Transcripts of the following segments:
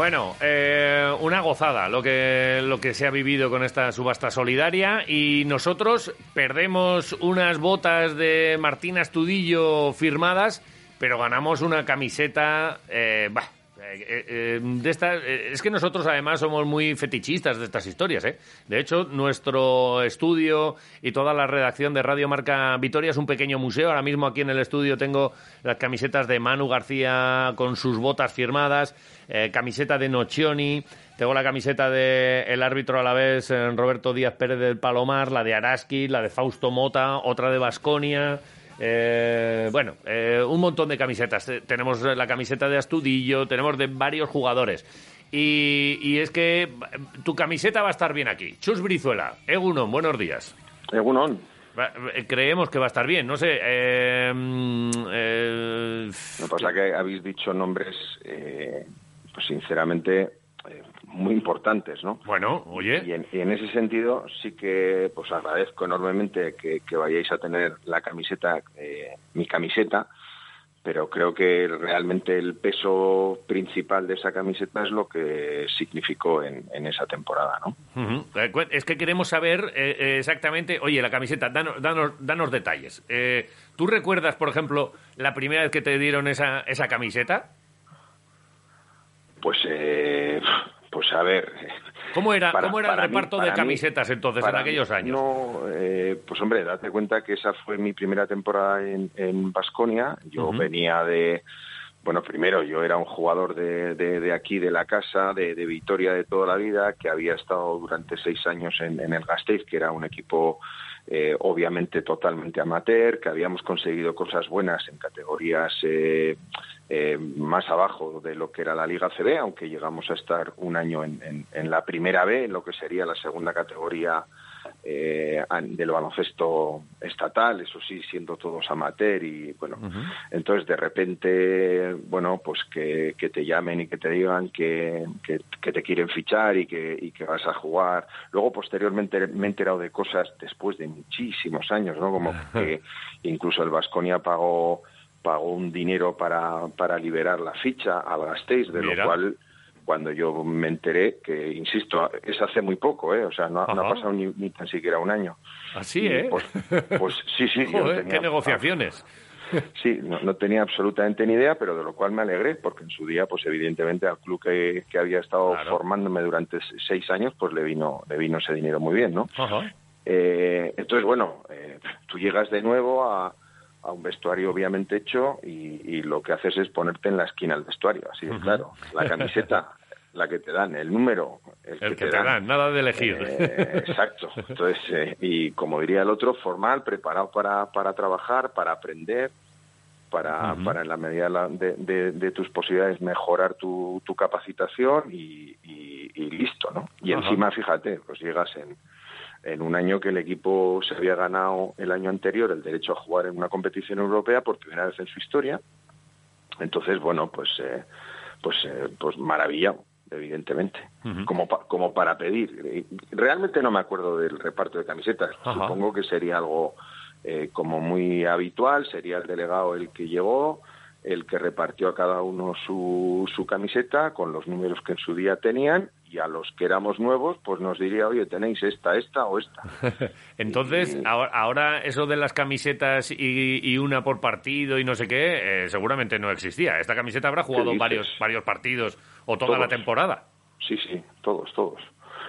Bueno, eh, una gozada lo que, lo que se ha vivido con esta subasta solidaria y nosotros perdemos unas botas de Martín Astudillo firmadas, pero ganamos una camiseta, eh, bah, eh, eh, eh, es que nosotros además somos muy fetichistas de estas historias. ¿eh? De hecho, nuestro estudio y toda la redacción de Radio Marca Vitoria es un pequeño museo. Ahora mismo aquí en el estudio tengo las camisetas de Manu García con sus botas firmadas, camiseta de Nocioni, tengo la camiseta del el árbitro a la vez, Roberto Díaz Pérez del Palomar, la de Araski, la de Fausto Mota, otra de Basconia. Eh, bueno, eh, un montón de camisetas. Eh, Tenemos la camiseta de Astudillo, tenemos de varios jugadores. Y, y es que eh, tu camiseta va a estar bien aquí. Chus Brizuela, Egunon, buenos días. Egunon. Creemos que va a estar bien, no sé. eh, mm, eh, Lo que pasa es que habéis dicho nombres, pues sinceramente, muy importantes, ¿no? bueno, oye. Y en, y en ese sentido sí que pues agradezco enormemente que, que vayáis a tener la camiseta, eh, mi camiseta, pero creo que realmente el peso principal de esa camiseta es lo que significó en, en esa temporada, ¿no? Cu- Es que queremos saber eh, eh, exactamente, oye, la camiseta, danos, danos, danos detalles. Eh, ¿Tú recuerdas, por ejemplo, la primera vez que te dieron esa, esa camiseta? Pues, eh, pues a ver. ¿Cómo era, Para- cómo era el mí- reparto de mí- camisetas entonces, en aquellos años? No, eh, pues hombre, date cuenta que esa fue mi primera temporada en, en Basconia. Yo venía de, bueno, primero yo era un jugador de, de, de aquí, de la casa, de, de Vitoria de toda la vida, que había estado durante seis años en, en el Gasteiz, que era un equipo eh, obviamente totalmente amateur, que habíamos conseguido cosas buenas en categorías eh, eh, más abajo de lo que era la Liga CB, aunque llegamos a estar un año en, en- en la primera B, en lo que sería la segunda categoría eh, del baloncesto estatal, eso sí, siendo todos amateur y bueno, entonces de repente, bueno, pues que, que te llamen y que te digan que, que- que te quieren fichar y que, y que vas a jugar. Luego posteriormente me he enterado de cosas después de muchísimos años, ¿no? Como que incluso el Vasconia pagó pagó un dinero para, para liberar la ficha al Gasteiz, de Mira. lo cual cuando yo me enteré, que insisto, es hace muy poco, ¿eh? o sea, no, ha- no ha pasado ni, ni tan siquiera un año. Así, Y, ¿eh? Pues, pues sí, sí. yo Joder, tenía- qué negociaciones. Sí, no, no tenía absolutamente ni idea, pero de lo cual me alegré, porque en su día, pues evidentemente al club que, que había estado Claro. formándome durante seis años, pues le vino, le vino ese dinero muy bien, ¿no? Ajá. Eh, entonces, bueno, eh, tú llegas de nuevo a, a un vestuario obviamente hecho y, y lo que haces es ponerte en la esquina del vestuario, así de claro. La camiseta, la que te dan, el número, el, El que te dan, nada de elegir. eh, exacto. Entonces, eh, y como diría el otro, formal, preparado para, para trabajar, para aprender, para, para en la medida de, de- de- tus posibilidades mejorar tu, tu capacitación y, y- y listo, ¿no? Y encima, fíjate, pues llegas en, en un año que el equipo se había ganado el año anterior el derecho a jugar en una competición europea por primera vez en su historia. Entonces, bueno, pues, eh, pues, eh, pues maravillado, evidentemente, como, pa- como para pedir. Realmente no me acuerdo del reparto de camisetas. Supongo que sería algo eh, como muy habitual, sería el delegado el que llegó, el que repartió a cada uno su, su camiseta con los números que en su día tenían y a los que éramos nuevos, pues nos diría, oye, tenéis esta, esta o esta. Entonces, Y- ahora, ahora eso de las camisetas y, y una por partido y no sé qué, eh, seguramente no existía. Esta camiseta habrá jugado varios, varios partidos o toda la temporada. Sí, sí, todos, todos.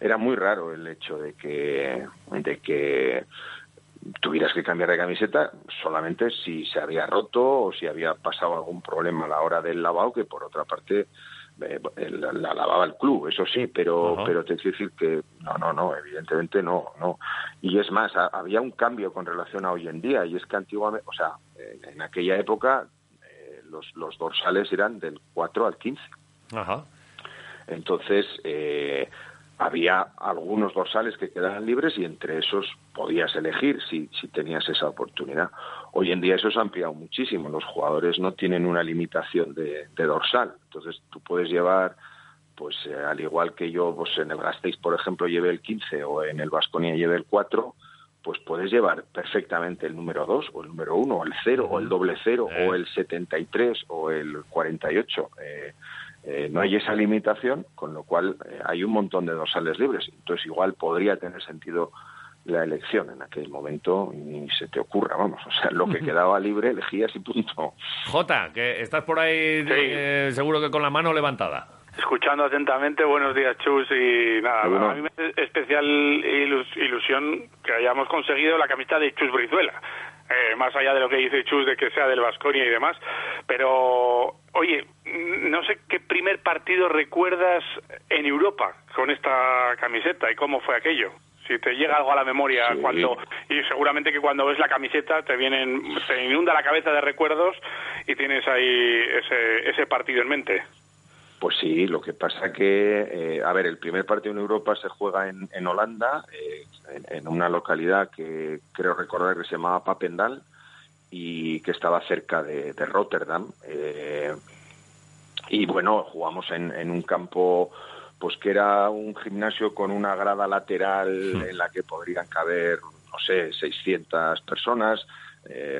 Era muy raro el hecho de que, de que tuvieras que cambiar de camiseta solamente si se había roto o si había pasado algún problema a la hora del lavado, que por otra parte eh, la, la lavaba el club, eso sí, pero pero te quiero decir que no, no, no, evidentemente no, no. Y es más, ha- había un cambio con relación a hoy en día, y es que antiguamente, o sea, en, en aquella época eh, los, los dorsales eran del 4 al 15. Ajá. Entonces, eh, había algunos dorsales que quedaban libres y entre esos podías elegir si, si tenías esa oportunidad. Hoy en día eso se ha ampliado muchísimo. Los jugadores no tienen una limitación de, de dorsal. Entonces, tú puedes llevar, pues eh, al igual que yo, pues en el Gasteiz, por ejemplo, lleve el 15 o en el Vasconia lleve el 4, pues puedes llevar perfectamente el número 2 o el número 1 o el 0 o el doble 0 Eh. o el 73 o el 48. Eh, eh, no hay esa limitación, con lo cual eh, hay un montón de dorsales libres. Entonces, igual podría tener sentido la elección en aquel momento ni se te ocurra, vamos, o sea, lo que quedaba libre elegías y punto. Jota, que estás por ahí eh, seguro que con la mano levantada. Escuchando atentamente, buenos días Chus y nada, a mí me hace especial ilusión que hayamos conseguido la camiseta de Chus Brizuela. Eh, más allá de lo que dice Chus de que sea del Vasconia y demás, pero oye, no sé qué primer partido recuerdas en Europa con esta camiseta y cómo fue aquello. Si te llega algo a la memoria cuando y seguramente que cuando ves la camiseta te vienen te inunda la cabeza de recuerdos y tienes ahí ese, ese partido en mente. Pues sí, lo que pasa que, eh, a ver, el primer partido en Europa se juega en, en Holanda, eh, en, una localidad que creo recordar que se llamaba Papendal y que estaba cerca de, Rotterdam. Eh, y bueno, jugamos en, en, un campo pues que era un gimnasio con una grada lateral en la que podrían caber, no sé, 600 personas.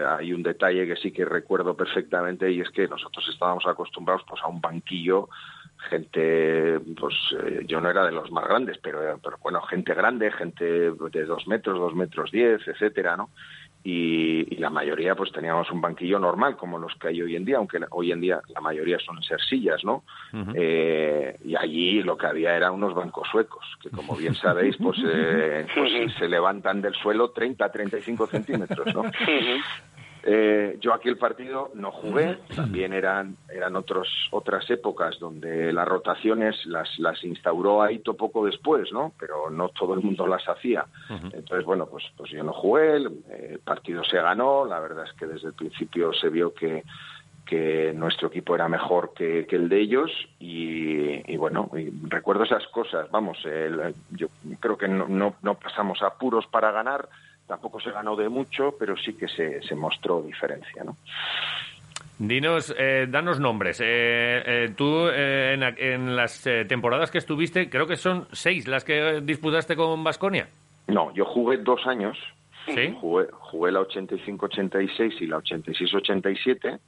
Hay un detalle que sí que recuerdo perfectamente y es que nosotros estábamos acostumbrados pues a un banquillo gente, pues eh, yo no era de los más grandes, pero, pero bueno, gente grande, gente de dos metros, dos metros diez, etcétera, ¿no? Y, la mayoría pues teníamos un banquillo normal como los que hay hoy en día, aunque hoy en día la mayoría son ser sillas, ¿no? Eh, y allí lo que había eran unos bancos suecos, que como bien sabéis pues, eh, pues se levantan del suelo 30, 35 centímetros, ¿no? Eh, yo aquí el partido no jugué, también eran, eran otros, otras épocas donde las rotaciones las, las instauró Aito poco después, ¿no? Pero no todo el mundo las hacía. Entonces, bueno, pues, pues yo no jugué, el, partido se ganó, la verdad es que desde el principio se vio que, que nuestro equipo era mejor que, el de ellos y, bueno, recuerdo esas cosas, vamos, yo creo que no, no, no pasamos apuros para ganar, Tampoco se ganó de mucho, pero sí que se, se mostró diferencia, ¿no? Dinos, eh, danos nombres. Eh, eh, tú en, las temporadas que estuviste, creo que son seis las que disputaste con Vasconia. No, yo jugué dos años. ¿Sí? Jugué, jugué la 85-86 y la 86-87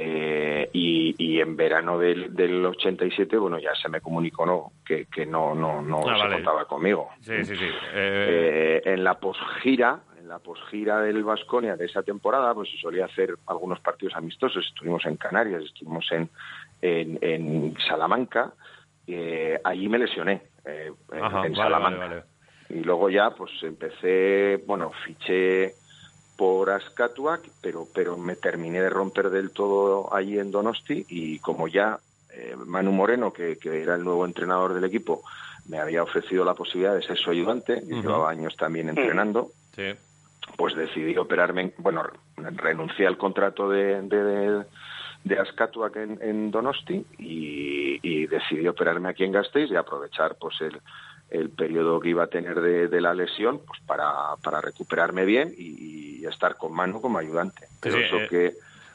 eh, y, en verano del, del 87, bueno, ya se me comunicó no, que, que no, no, no ah, se contaba conmigo. Sí, sí, sí. Eh, en la posgira, en la posgira del Vasconia de esa temporada, pues se solía hacer algunos partidos amistosos. Estuvimos en Canarias, estuvimos en, en, Salamanca. Eh, allí me lesioné, en, Salamanca. y luego ya, pues empecé, bueno, fiché por Ascatuac, pero, pero me terminé de romper del todo allí en Donosti y como ya eh, Manu Moreno, que, era el nuevo entrenador del equipo, me había ofrecido la posibilidad de ser su ayudante, y llevaba años también entrenando, pues decidí operarme, bueno, renuncié al contrato de, de, de Ascatuac en, Donosti y, decidí operarme aquí en Gasteiz y aprovechar pues el, el periodo que iba a tener de, la lesión pues para, para recuperarme bien y, estar con Manu como ayudante. Pero eso eh, que,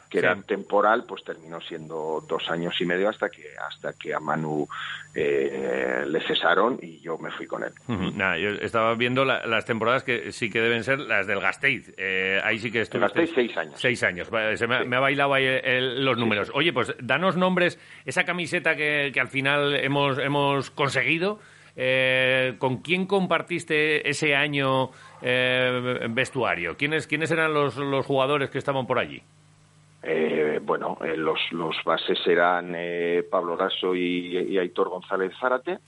que era temporal, pues terminó siendo dos años y medio hasta que hasta que a Manu eh, le cesaron y yo me fui con él. Nada, yo estaba viendo las temporadas que sí que deben ser las del Gasteiz. Eh, ahí sí que estuve. Gasteiz seis años. Seis años. Se me, ha bailado ahí los números. Oye, pues danos nombres. Esa camiseta que, que al final hemos, hemos conseguido. Eh, ¿Con quién compartiste ese año eh, vestuario? ¿Quiénes, ¿Quiénes eran los, los jugadores que estaban por allí? Eh, bueno, eh, los, los bases eran Pablo Raso y, Aitor González Zárate,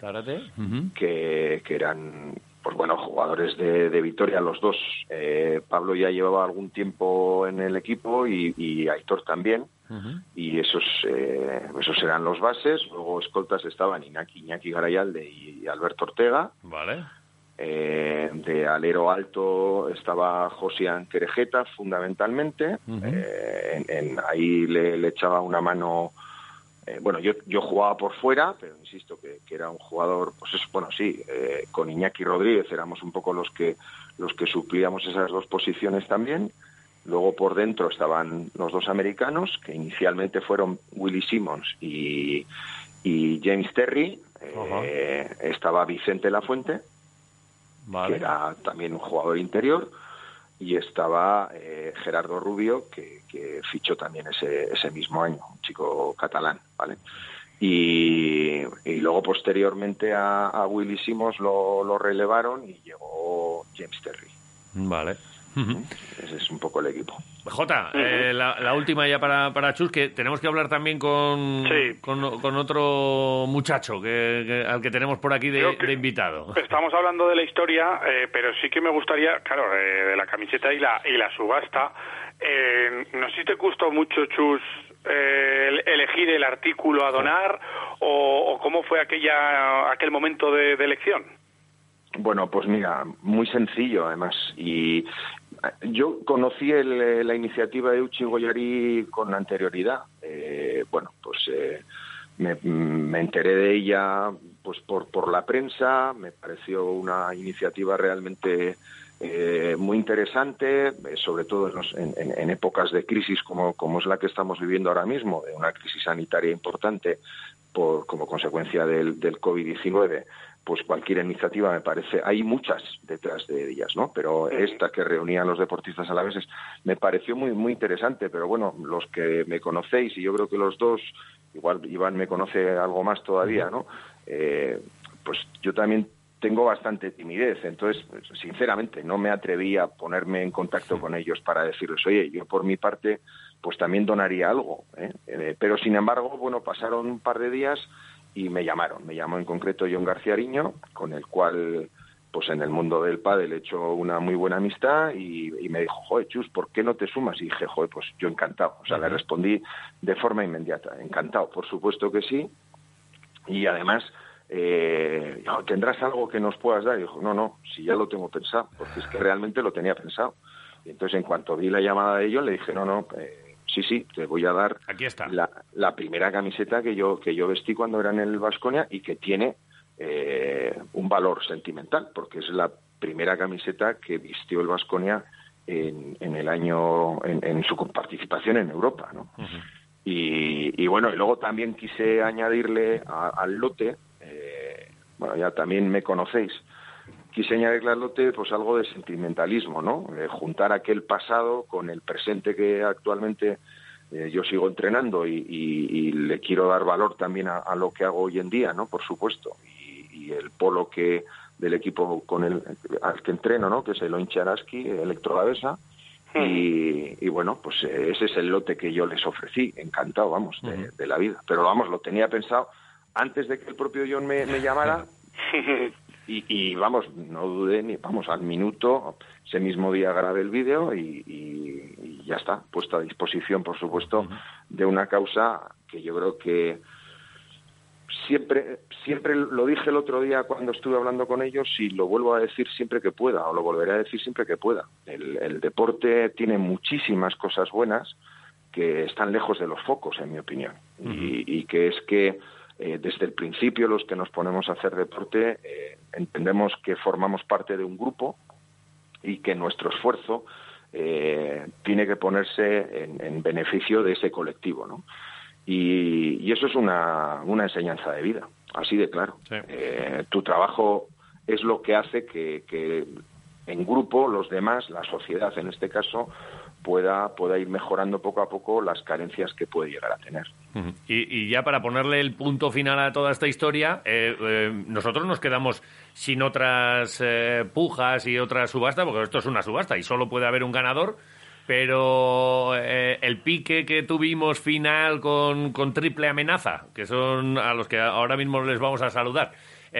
que, que, eran pues bueno jugadores de, de Vitoria los dos. Pablo ya llevaba algún tiempo en el equipo y, y Aitor también y esos eh, esos eran los bases. Luego escoltas estaban Iñaki, Iñaki Garayalde y Alberto Ortega. Vale. Eh, de alero alto estaba Josian Querejeta, fundamentalmente. Eh, en, ahí le, echaba una mano. bueno, yo, yo jugaba por fuera, pero insisto que, era un jugador, pues es, bueno, sí, con Iñaki Rodríguez éramos un poco los que los que suplíamos esas dos posiciones también. Luego por dentro estaban los dos americanos, que inicialmente fueron Willie Simmons y, James Terry. Eh, estaba Vicente Lafuente, que era también un jugador interior. Y estaba eh, Gerardo Rubio, que, fichó también ese, ese mismo año, un chico catalán. ¿vale? Y, luego posteriormente a, a Willy Simons lo, lo relevaron y llegó James Terry. Vale. Ese es un poco el equipo. Jota, eh, la, última ya para, para Chus, que tenemos que hablar también con, con, otro muchacho que, al que tenemos por aquí de, invitado. Estamos hablando de la historia, eh, pero sí que me gustaría, claro, eh, de la camiseta y la, y la subasta. no sé si te gustó mucho, Chus, elegir el artículo a donar o, cómo fue aquella, aquel momento de elección. Bueno, pues mira, muy sencillo además. Y yo conocí eh, la iniciativa de Uchi Goyari con anterioridad. Eh, bueno, pues eh, me, enteré de ella pues por, la prensa, me pareció una iniciativa realmente muy interesante, sobre todo en, épocas de crisis como, como es la que estamos viviendo ahora mismo, de una crisis sanitaria importante por, como consecuencia del COVID-19 pues cualquier iniciativa me parece, hay muchas detrás de ellas, ¿no? Pero esta que reunía a los deportistas a la vez me pareció muy muy interesante, pero bueno, los que me conocéis y yo creo que los dos, igual Iván me conoce algo más todavía, ¿no? Eh, pues yo también tengo bastante timidez, entonces, sinceramente, no me atreví a ponerme en contacto con ellos para decirles, oye, yo por mi parte, pues también donaría algo, ¿eh? Eh, pero sin embargo, bueno, pasaron un par de días y me llamaron. Me llamó en concreto John García Ariño, con el cual, pues en el mundo del pádel he hecho una muy buena amistad y, me dijo, joder, Chus, ¿por qué no te sumas? Y dije, joder, pues yo encantado. O sea, le respondí de forma inmediata, encantado, por supuesto que sí. Y además, eh, ¿tendrás algo que nos puedas dar? Y dijo, no, no, si ya lo tengo pensado, porque es que realmente lo tenía pensado. Y entonces, en cuanto vi la llamada de ellos, le dije, no, no, eh, sí, sí, te voy a dar Aquí está. La, primera camiseta que yo, que yo vestí cuando era en el Vasconia y que tiene eh, un valor sentimental, porque es la primera camiseta que vistió el Vasconia en, en, el año, en, su participación en Europa, ¿no? y, bueno, y luego también quise añadirle al lote, eh, bueno, ya también me conocéis, quise añadirle pues algo de sentimentalismo, ¿no? Eh, juntar aquel pasado con el presente que actualmente eh, yo sigo entrenando y, le quiero dar valor también a, lo que hago hoy en día, ¿no? Por supuesto. Y, el polo que del equipo con el al que entreno, ¿no? Que es el Oincharaski, Electrolavesa. Hmm. Y, y, bueno, pues eh, ese es el lote que yo les ofrecí, encantado, vamos, de, de la vida. Pero vamos, lo tenía pensado antes de que el propio John me, me llamara. Y, vamos, no dudé ni, vamos, al minuto, ese mismo día grabé el vídeo y, ya está, puesto a disposición, por supuesto, de una causa que yo creo que siempre, siempre lo dije el otro día cuando estuve hablando con ellos y lo vuelvo a decir siempre que pueda, o lo volveré a decir siempre que pueda. El, deporte tiene muchísimas cosas buenas que están lejos de los focos, en mi opinión, y, y que es que eh, desde el principio los que nos ponemos a hacer deporte eh, entendemos que formamos parte de un grupo y que nuestro esfuerzo eh, tiene que ponerse en, beneficio de ese colectivo, ¿no? Y, eso es una, una, enseñanza de vida, así de claro. tu trabajo es lo que hace que, que en grupo los demás, la sociedad en este caso, pueda, pueda ir mejorando poco a poco las carencias que puede llegar a tener. y, ya para ponerle el punto final a toda esta historia, eh, eh, nosotros nos quedamos sin otras eh, pujas y otras subastas, porque esto es una subasta y solo puede haber un ganador. Pero el pique que tuvimos final con, con triple amenaza, que son a los que ahora mismo les vamos a saludar,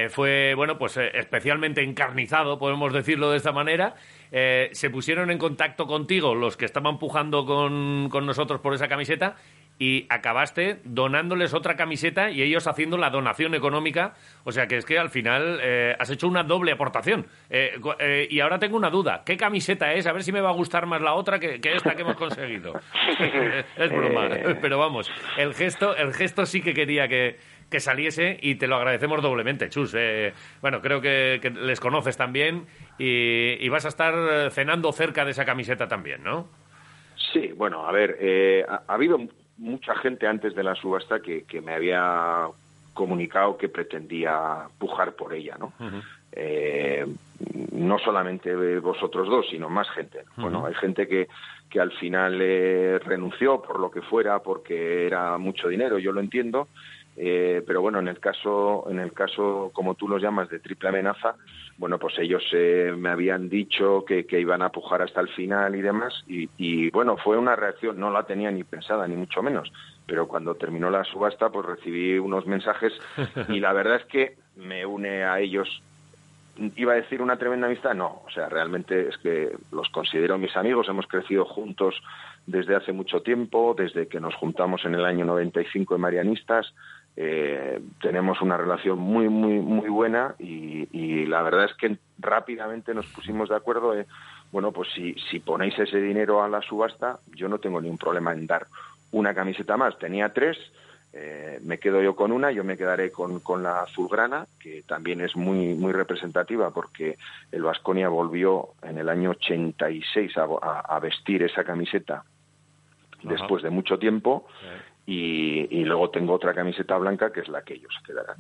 fue, bueno, pues especialmente encarnizado, podemos decirlo de esta manera, eh, se pusieron en contacto contigo los que estaban pujando con, nosotros por esa camiseta y acabaste donándoles otra camiseta y ellos haciendo la donación económica. O sea que es que al final eh, has hecho una doble aportación. Eh, y ahora tengo una duda. ¿Qué camiseta es? A ver si me va a gustar más la otra que, esta que hemos conseguido. es broma. Pero vamos, el gesto, el gesto sí que quería que, que saliese y te lo agradecemos doblemente, Chus. Eh, bueno, creo que, les conoces también y, vas a estar cenando cerca de esa camiseta también, ¿no? Sí, bueno, a ver, eh, ha, habido mucha gente antes de la subasta que, que, me había comunicado que pretendía pujar por ella, ¿no? Eh, no solamente vosotros dos, sino más gente. Bueno, hay gente que, que al final renunció por lo que fuera, porque era mucho dinero, yo lo entiendo, Eh, pero bueno, en el caso, en el caso, como tú los llamas, de triple amenaza, bueno, pues ellos eh, me habían dicho que, que, iban a pujar hasta el final y demás, y, y, bueno, fue una reacción, no la tenía ni pensada, ni mucho menos, pero cuando terminó la subasta, pues recibí unos mensajes y la verdad es que me une a ellos. Iba a decir una tremenda amistad, no, o sea, realmente es que los considero mis amigos, hemos crecido juntos desde hace mucho tiempo, desde que nos juntamos en el año 95 en Marianistas, eh, tenemos una relación muy, muy, muy buena y, y, la verdad es que rápidamente nos pusimos de acuerdo. en, bueno, pues si, si ponéis ese dinero a la subasta, yo no tengo ningún problema en dar una camiseta más. Tenía tres, eh, me quedo yo con una, yo me quedaré con, con la azulgrana, que también es muy, muy representativa porque el Vasconia volvió en el año 86 a, a, a vestir esa camiseta Ajá. después de mucho tiempo. Y, luego tengo otra camiseta blanca que es la que ellos quedarán.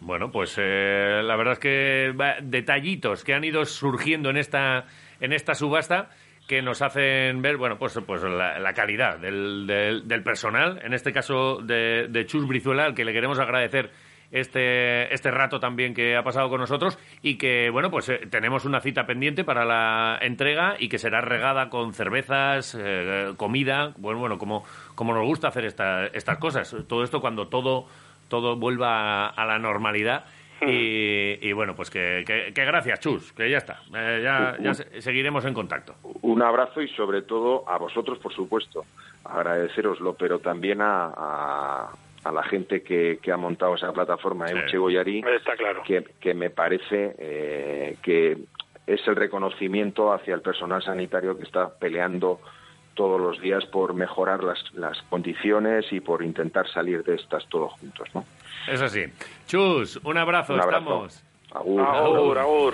Bueno, pues eh, la verdad es que detallitos que han ido surgiendo en esta, en esta subasta que nos hacen ver, bueno, pues, pues la, calidad del, del, del, personal, en este caso de, de Chus Brizuela, al que le queremos agradecer este, este rato también que ha pasado con nosotros y que, bueno, pues eh, tenemos una cita pendiente para la entrega y que será regada con cervezas, eh, comida, bueno, bueno, como, como nos gusta hacer esta, estas cosas. Todo esto cuando todo, todo vuelva a, la normalidad. Y, bueno, pues que, que, gracias, Chus, que ya está. Eh, ya, ya seguiremos en contacto. Un abrazo y sobre todo a vosotros, por supuesto, agradeceroslo, pero también a a la gente que, que, ha montado esa plataforma, sí. Euche Está claro. que, que me parece eh, que es el reconocimiento hacia el personal sanitario que está peleando todos los días por mejorar las, las condiciones y por intentar salir de estas todos juntos. ¿no? Es así. Chus, un abrazo, un abrazo. estamos. Agur. Agur, agur.